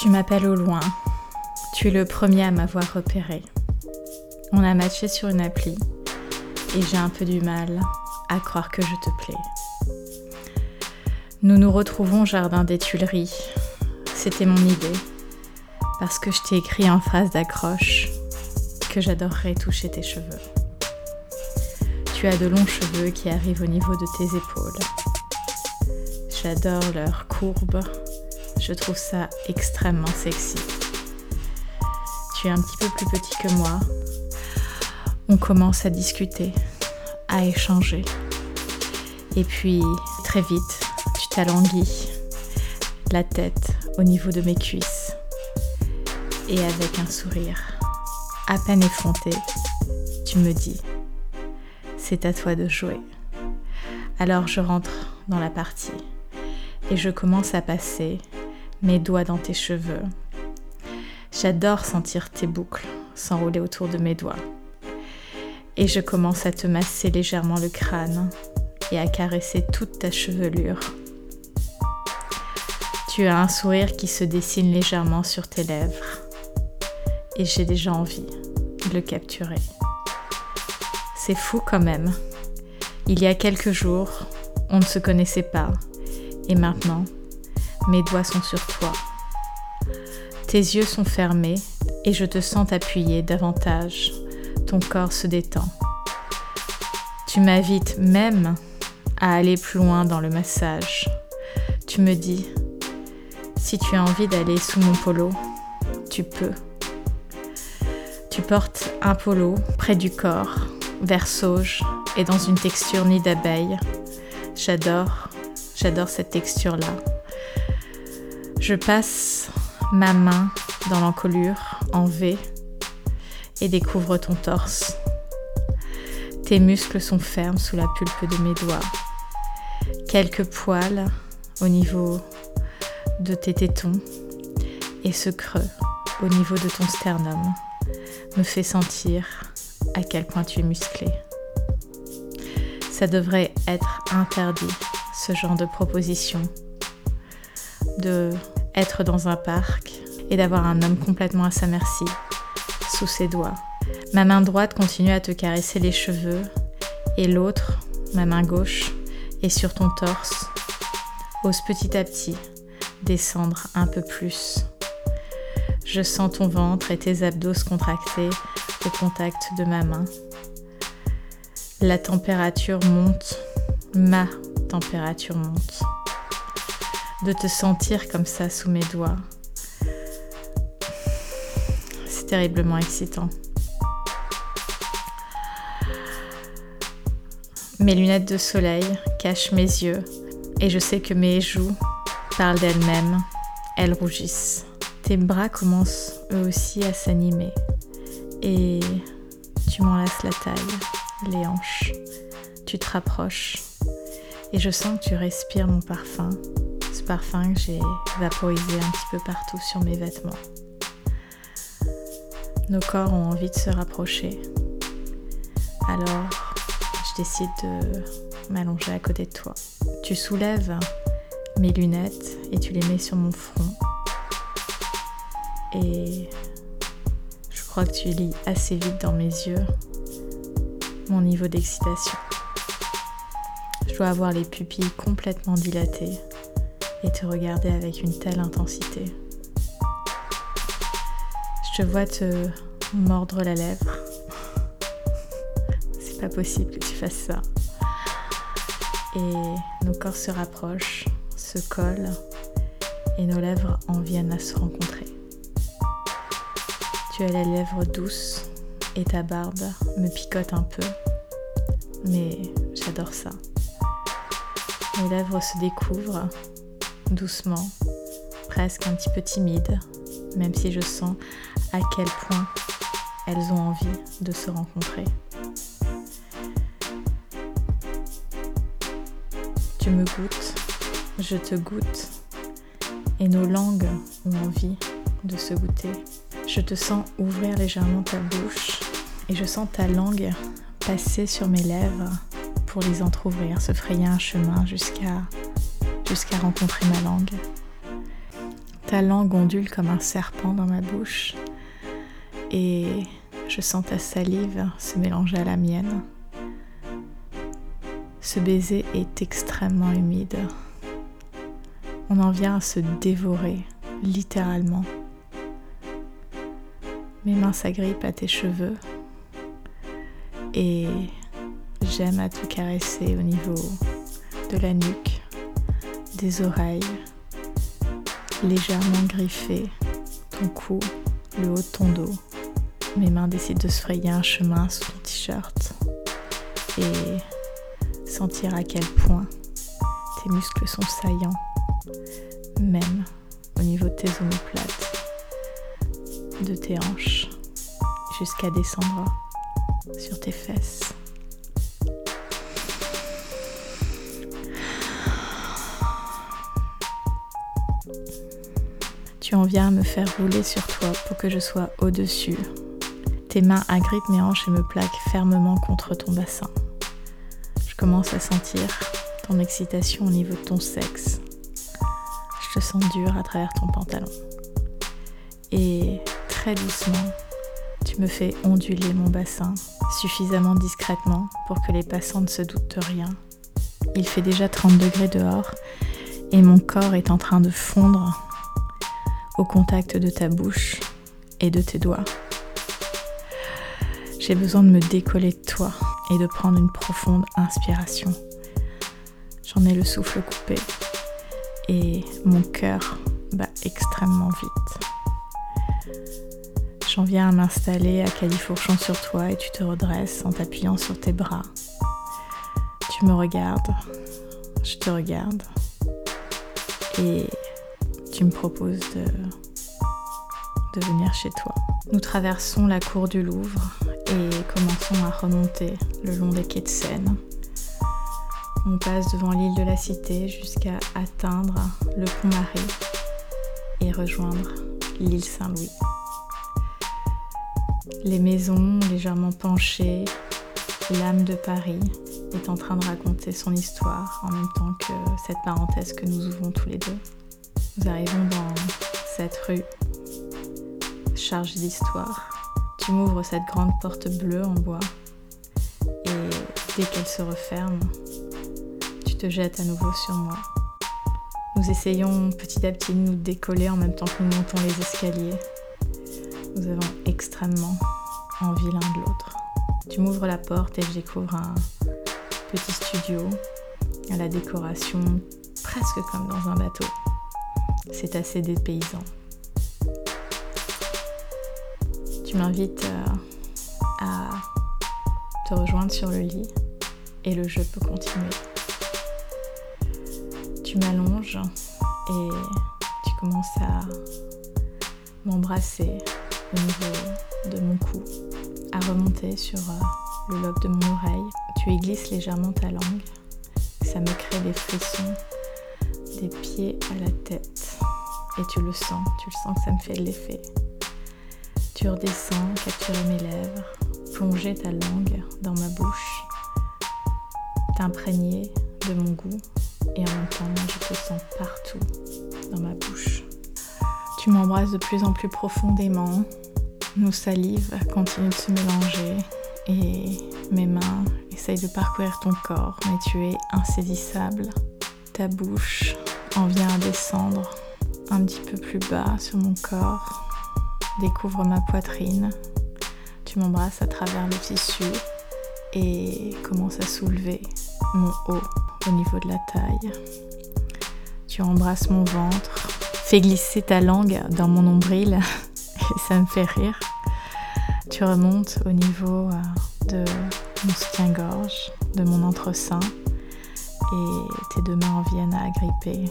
Tu m'appelles au loin. Tu es le premier à m'avoir repéré. On a matché sur une appli et j'ai un peu du mal à croire que je te plais. Nous nous retrouvons au jardin des Tuileries. C'était mon idée parce que je t'ai écrit en phrase d'accroche que j'adorerais toucher tes cheveux. Tu as de longs cheveux qui arrivent au niveau de tes épaules. J'adore leurs courbes je trouve ça extrêmement sexy. Tu es un petit peu plus petit que moi. On commence à discuter, à échanger. Et puis, très vite, tu t'alanguis la tête au niveau de mes cuisses. Et avec un sourire à peine effronté, tu me dis, c'est à toi de jouer. Alors je rentre dans la partie et je commence à passer mes doigts dans tes cheveux. J'adore sentir tes boucles s'enrouler autour de mes doigts. Et je commence à te masser légèrement le crâne et à caresser toute ta chevelure. Tu as un sourire qui se dessine légèrement sur tes lèvres. Et j'ai déjà envie de le capturer. C'est fou quand même. Il y a quelques jours, on ne se connaissait pas. Et maintenant, mes doigts sont sur toi. Tes yeux sont fermés et je te sens t'appuyer davantage. Ton corps se détend. Tu m'invites même à aller plus loin dans le massage. Tu me dis, si tu as envie d'aller sous mon polo, tu peux. Tu portes un polo près du corps, vert sauge et dans une texture nid d'abeille. J'adore, j'adore cette texture-là. Je passe ma main dans l'encolure en V et découvre ton torse. Tes muscles sont fermes sous la pulpe de mes doigts. Quelques poils au niveau de tes tétons et ce creux au niveau de ton sternum me fait sentir à quel point tu es musclé. Ça devrait être interdit, ce genre de proposition de être dans un parc et d'avoir un homme complètement à sa merci, sous ses doigts. Ma main droite continue à te caresser les cheveux et l'autre, ma main gauche, est sur ton torse. Ose petit à petit descendre un peu plus. Je sens ton ventre et tes abdos se contracter au contact de ma main. La température monte, ma température monte de te sentir comme ça sous mes doigts. C'est terriblement excitant. Mes lunettes de soleil cachent mes yeux et je sais que mes joues parlent d'elles-mêmes. Elles rougissent. Tes bras commencent eux aussi à s'animer et tu m'enlaces la taille, les hanches. Tu te rapproches et je sens que tu respires mon parfum parfum que j'ai vaporisé un petit peu partout sur mes vêtements. Nos corps ont envie de se rapprocher. Alors, je décide de m'allonger à côté de toi. Tu soulèves mes lunettes et tu les mets sur mon front. Et je crois que tu lis assez vite dans mes yeux mon niveau d'excitation. Je dois avoir les pupilles complètement dilatées et te regarder avec une telle intensité. Je te vois te mordre la lèvre. C'est pas possible que tu fasses ça. Et nos corps se rapprochent, se collent et nos lèvres en viennent à se rencontrer. Tu as les lèvres douces et ta barbe me picote un peu, mais j'adore ça. Nos lèvres se découvrent doucement, presque un petit peu timide, même si je sens à quel point elles ont envie de se rencontrer. Tu me goûtes, je te goûte, et nos langues ont envie de se goûter. Je te sens ouvrir légèrement ta bouche, et je sens ta langue passer sur mes lèvres pour les entr'ouvrir, se frayer un chemin jusqu'à jusqu'à rencontrer ma langue. Ta langue ondule comme un serpent dans ma bouche et je sens ta salive se mélanger à la mienne. Ce baiser est extrêmement humide. On en vient à se dévorer, littéralement. Mes mains s'agrippent à tes cheveux et j'aime à te caresser au niveau de la nuque, des oreilles, légèrement griffé, ton cou, le haut de ton dos. Mes mains décident de se frayer un chemin sous ton t-shirt et sentir à quel point tes muscles sont saillants, même au niveau de tes omoplates, de tes hanches, jusqu'à descendre sur tes fesses. Tu en viens à me faire rouler sur toi pour que je sois au-dessus. Tes mains agrippent mes hanches et me plaquent fermement contre ton bassin. Je commence à sentir ton excitation au niveau de ton sexe. Je te sens dur à travers ton pantalon. Et très doucement, tu me fais onduler mon bassin suffisamment discrètement pour que les passants ne se doutent de rien. Il fait déjà 30 degrés dehors et mon corps est en train de fondre contact de ta bouche et de tes doigts. J'ai besoin de me décoller de toi et de prendre une profonde inspiration. J'en ai le souffle coupé et mon cœur bat extrêmement vite. J'en viens à m'installer à califourchon sur toi et tu te redresses en t'appuyant sur tes bras. Tu me regardes, je te regarde et tu me proposes de, de venir chez toi. Nous traversons la cour du Louvre et commençons à remonter le long des quais de Seine. On passe devant l'île de la Cité jusqu'à atteindre le pont Marie et rejoindre l'île Saint-Louis. Les maisons légèrement penchées, l'âme de Paris est en train de raconter son histoire en même temps que cette parenthèse que nous ouvrons tous les deux. Nous arrivons dans cette rue chargée d'histoire. Tu m'ouvres cette grande porte bleue en bois et dès qu'elle se referme, tu te jettes à nouveau sur moi. Nous essayons petit à petit de nous décoller en même temps que nous montons les escaliers. Nous avons extrêmement envie l'un de l'autre. Tu m'ouvres la porte et je découvre un petit studio à la décoration presque comme dans un bateau c'est assez dépaysant. Tu m'invites euh, à te rejoindre sur le lit et le jeu peut continuer. Tu m'allonges et tu commences à m'embrasser au niveau de mon cou, à remonter sur euh, le lobe de mon oreille. Tu y glisses légèrement ta langue. Ça me crée des frissons des pieds à la tête. Tu le sens, tu le sens que ça me fait de l'effet. Tu redescends, capturer mes lèvres, plonger ta langue dans ma bouche, t'imprégner de mon goût et en même temps, je te sens partout dans ma bouche. Tu m'embrasses de plus en plus profondément. Nos salives continuent de se mélanger et mes mains essayent de parcourir ton corps, mais tu es insaisissable. Ta bouche en vient à descendre un petit peu plus bas sur mon corps. Découvre ma poitrine. Tu m'embrasses à travers le tissu et commence à soulever mon haut au niveau de la taille. Tu embrasses mon ventre, fais glisser ta langue dans mon nombril et ça me fait rire. Tu remontes au niveau euh, de mon soutien-gorge, de mon entre-sein et tes deux mains viennent à agripper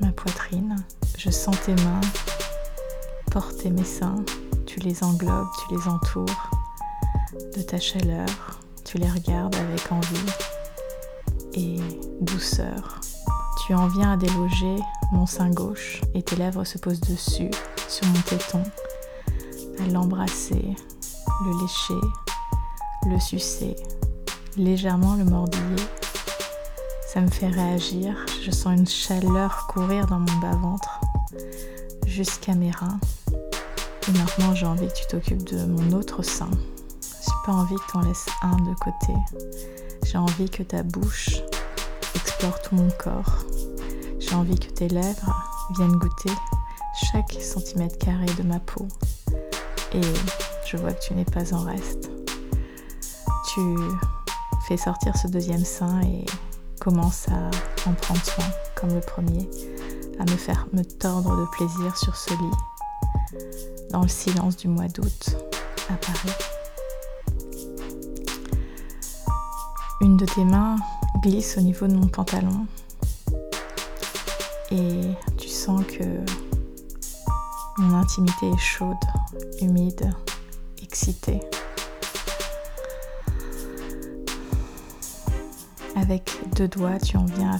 ma poitrine. Je sens tes mains porter mes seins, tu les englobes, tu les entoures de ta chaleur, tu les regardes avec envie et douceur. Tu en viens à déloger mon sein gauche et tes lèvres se posent dessus, sur mon téton, à l'embrasser, le lécher, le sucer, légèrement le mordiller Ça me fait réagir. Je sens une chaleur courir dans mon bas-ventre jusqu'à mes reins. Et maintenant, j'ai envie que tu t'occupes de mon autre sein. J'ai pas envie que tu en laisses un de côté. J'ai envie que ta bouche explore tout mon corps. J'ai envie que tes lèvres viennent goûter chaque centimètre carré de ma peau. Et je vois que tu n'es pas en reste. Tu fais sortir ce deuxième sein et commence à en prendre soin comme le premier, à me faire me tordre de plaisir sur ce lit, dans le silence du mois d'août à Paris. Une de tes mains glisse au niveau de mon pantalon et tu sens que mon intimité est chaude, humide, excitée. Avec deux doigts, tu en viens